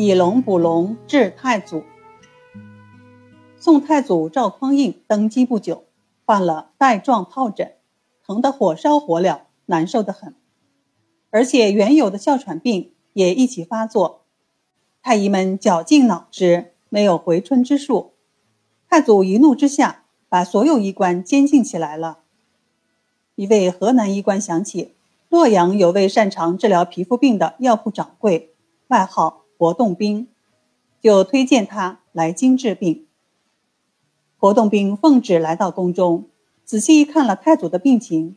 以龙补龙，治太祖。宋太祖赵匡胤登基不久，患了带状疱疹，疼得火烧火燎，难受得很。而且原有的哮喘病也一起发作。太医们绞尽脑汁，没有回春之术。太祖一怒之下，把所有医官监禁起来了。一位河南医官想起洛阳有位擅长治疗皮肤病的药铺掌柜，外号。活动兵就推荐他来京治病。活动兵奉旨来到宫中，仔细看了太祖的病情，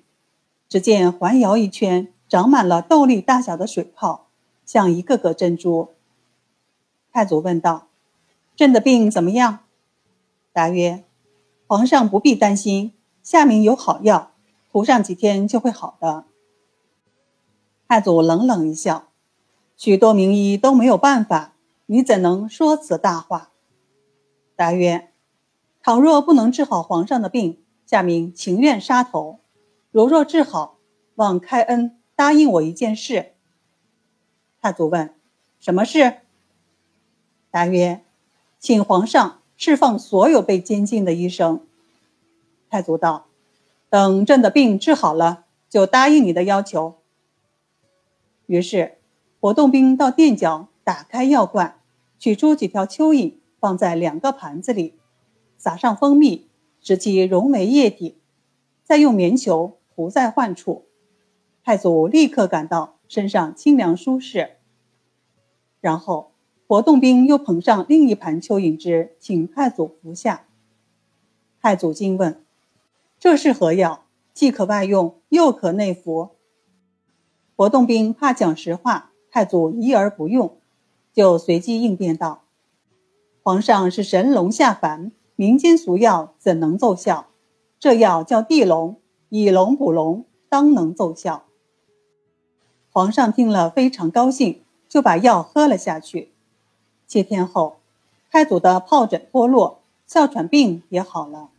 只见环摇一圈长满了豆粒大小的水泡，像一个个珍珠。太祖问道：“朕的病怎么样？”答曰：“皇上不必担心，下面有好药，涂上几天就会好的。”太祖冷冷一笑。许多名医都没有办法，你怎能说此大话？答曰：倘若不能治好皇上的病，下民情愿杀头；如若治好，望开恩答应我一件事。太祖问：什么事？答曰：请皇上释放所有被监禁的医生。太祖道：等朕的病治好了，就答应你的要求。于是。活动兵到垫脚打开药罐，取出几条蚯蚓，放在两个盘子里，撒上蜂蜜，使其融为液体，再用棉球涂在患处。太祖立刻感到身上清凉舒适。然后，活动兵又捧上另一盘蚯蚓汁，请太祖服下。太祖惊问：“这是何药？既可外用，又可内服？”活动兵怕讲实话。太祖疑而不用，就随机应变道：“皇上是神龙下凡，民间俗药怎能奏效？这药叫地龙，以龙补龙，当能奏效。”皇上听了非常高兴，就把药喝了下去。七天后，太祖的疱疹脱落，哮喘病也好了。